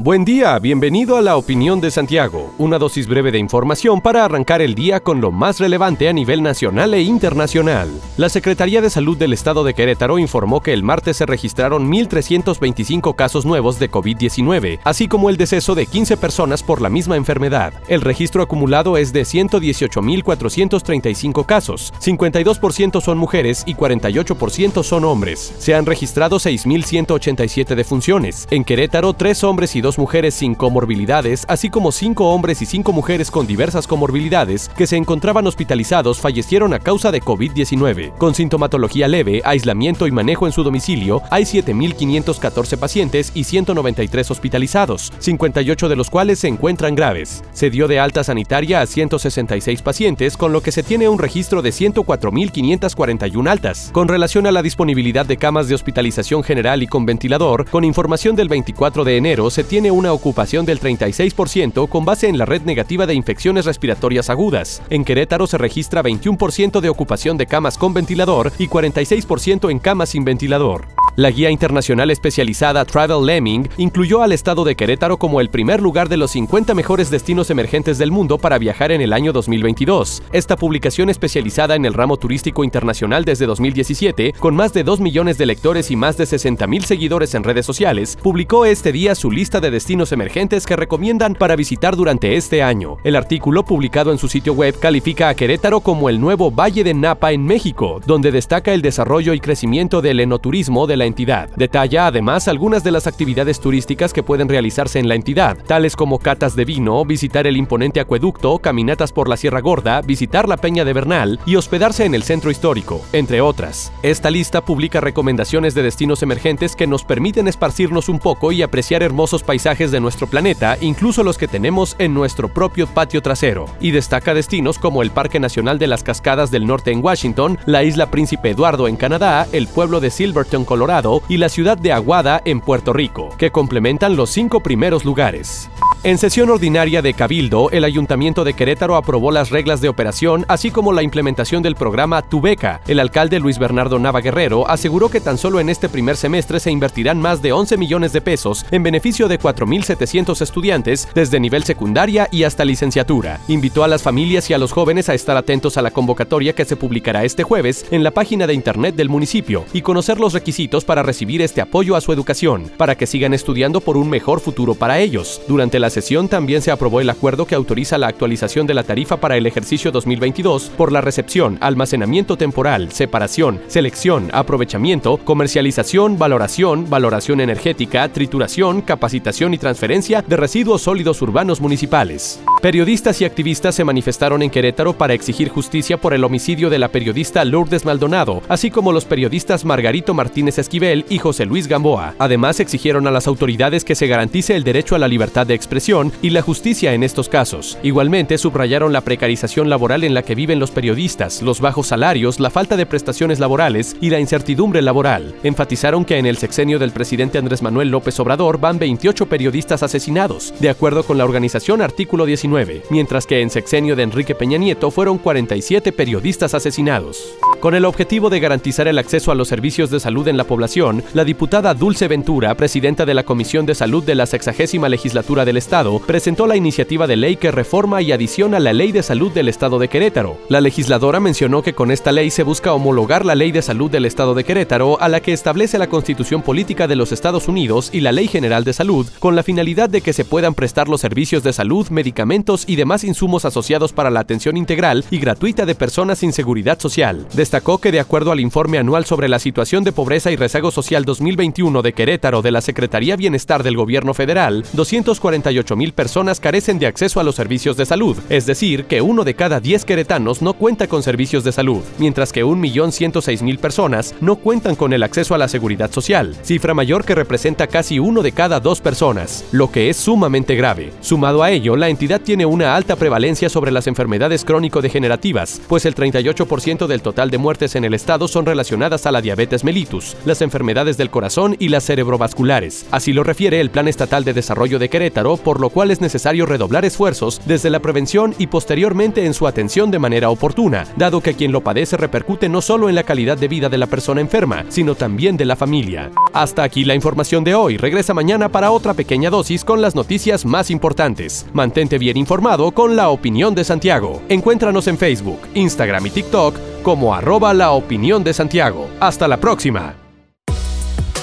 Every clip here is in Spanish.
Buen día, bienvenido a la opinión de Santiago, una dosis breve de información para arrancar el día con lo más relevante a nivel nacional e internacional. La Secretaría de Salud del Estado de Querétaro informó que el martes se registraron 1.325 casos nuevos de COVID-19, así como el deceso de 15 personas por la misma enfermedad. El registro acumulado es de 118.435 casos, 52% son mujeres y 48% son hombres. Se han registrado 6.187 defunciones. En Querétaro, tres hombres y mujeres sin comorbilidades, así como cinco hombres y cinco mujeres con diversas comorbilidades que se encontraban hospitalizados fallecieron a causa de COVID-19. Con sintomatología leve, aislamiento y manejo en su domicilio, hay 7.514 pacientes y 193 hospitalizados, 58 de los cuales se encuentran graves. Se dio de alta sanitaria a 166 pacientes, con lo que se tiene un registro de 104.541 altas. Con relación a la disponibilidad de camas de hospitalización general y con ventilador, con información del 24 de enero se tiene una ocupación del 36% con base en la red negativa de infecciones respiratorias agudas. En Querétaro se registra 21% de ocupación de camas con ventilador y 46% en camas sin ventilador. La guía internacional especializada Travel Lemming incluyó al estado de Querétaro como el primer lugar de los 50 mejores destinos emergentes del mundo para viajar en el año 2022. Esta publicación especializada en el ramo turístico internacional desde 2017, con más de 2 millones de lectores y más de 60 mil seguidores en redes sociales, publicó este día su lista de destinos emergentes que recomiendan para visitar durante este año. El artículo publicado en su sitio web califica a Querétaro como el nuevo Valle de Napa en México, donde destaca el desarrollo y crecimiento del enoturismo de la entidad. Detalla además algunas de las actividades turísticas que pueden realizarse en la entidad, tales como catas de vino, visitar el imponente acueducto, caminatas por la Sierra Gorda, visitar la Peña de Bernal y hospedarse en el centro histórico, entre otras. Esta lista publica recomendaciones de destinos emergentes que nos permiten esparcirnos un poco y apreciar hermosos paisajes de nuestro planeta, incluso los que tenemos en nuestro propio patio trasero, y destaca destinos como el Parque Nacional de las Cascadas del Norte en Washington, la isla Príncipe Eduardo en Canadá, el pueblo de Silverton, Colorado, y la ciudad de Aguada en Puerto Rico, que complementan los cinco primeros lugares. En sesión ordinaria de Cabildo, el Ayuntamiento de Querétaro aprobó las reglas de operación, así como la implementación del programa Tu Beca. El alcalde Luis Bernardo Nava Guerrero aseguró que tan solo en este primer semestre se invertirán más de 11 millones de pesos en beneficio de 4.700 estudiantes desde nivel secundaria y hasta licenciatura. Invitó a las familias y a los jóvenes a estar atentos a la convocatoria que se publicará este jueves en la página de internet del municipio y conocer los requisitos para recibir este apoyo a su educación, para que sigan estudiando por un mejor futuro para ellos. Durante la sesión también se aprobó el acuerdo que autoriza la actualización de la tarifa para el ejercicio 2022 por la recepción, almacenamiento temporal, separación, selección, aprovechamiento, comercialización, valoración, valoración energética, trituración, capacitación y transferencia de residuos sólidos urbanos municipales. Periodistas y activistas se manifestaron en Querétaro para exigir justicia por el homicidio de la periodista Lourdes Maldonado, así como los periodistas Margarito Martínez Esquivel y José Luis Gamboa. Además, exigieron a las autoridades que se garantice el derecho a la libertad de expresión y la justicia en estos casos. Igualmente subrayaron la precarización laboral en la que viven los periodistas, los bajos salarios, la falta de prestaciones laborales y la incertidumbre laboral. Enfatizaron que en el sexenio del presidente Andrés Manuel López Obrador van 28 periodistas asesinados, de acuerdo con la organización Artículo 19, mientras que en sexenio de Enrique Peña Nieto fueron 47 periodistas asesinados. Con el objetivo de garantizar el acceso a los servicios de salud en la población, la diputada Dulce Ventura, presidenta de la Comisión de Salud de la sexagésima legislatura del Estado, Estado presentó la iniciativa de ley que reforma y adiciona la Ley de Salud del Estado de Querétaro. La legisladora mencionó que con esta ley se busca homologar la Ley de Salud del Estado de Querétaro a la que establece la Constitución Política de los Estados Unidos y la Ley General de Salud, con la finalidad de que se puedan prestar los servicios de salud, medicamentos y demás insumos asociados para la atención integral y gratuita de personas sin seguridad social. Destacó que de acuerdo al informe anual sobre la situación de pobreza y rezago social 2021 de Querétaro de la Secretaría Bienestar del Gobierno Federal, 248 188 mil personas carecen de acceso a los servicios de salud, es decir, que uno de cada 10 queretanos no cuenta con servicios de salud, mientras que 1.106.000 personas no cuentan con el acceso a la seguridad social, cifra mayor que representa casi uno de cada dos personas, lo que es sumamente grave. Sumado a ello, la entidad tiene una alta prevalencia sobre las enfermedades crónico-degenerativas, pues el 38% del total de muertes en el estado son relacionadas a la diabetes mellitus, las enfermedades del corazón y las cerebrovasculares. Así lo refiere el Plan Estatal de Desarrollo de Querétaro, por lo cual es necesario redoblar esfuerzos desde la prevención y posteriormente en su atención de manera oportuna, dado que quien lo padece repercute no solo en la calidad de vida de la persona enferma, sino también de la familia. Hasta aquí la información de hoy. Regresa mañana para otra pequeña dosis con las noticias más importantes. Mantente bien informado con la opinión de Santiago. Encuéntranos en Facebook, Instagram y TikTok como arroba la opinión de Santiago. Hasta la próxima.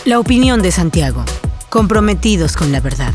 La opinión de Santiago. Comprometidos con la verdad.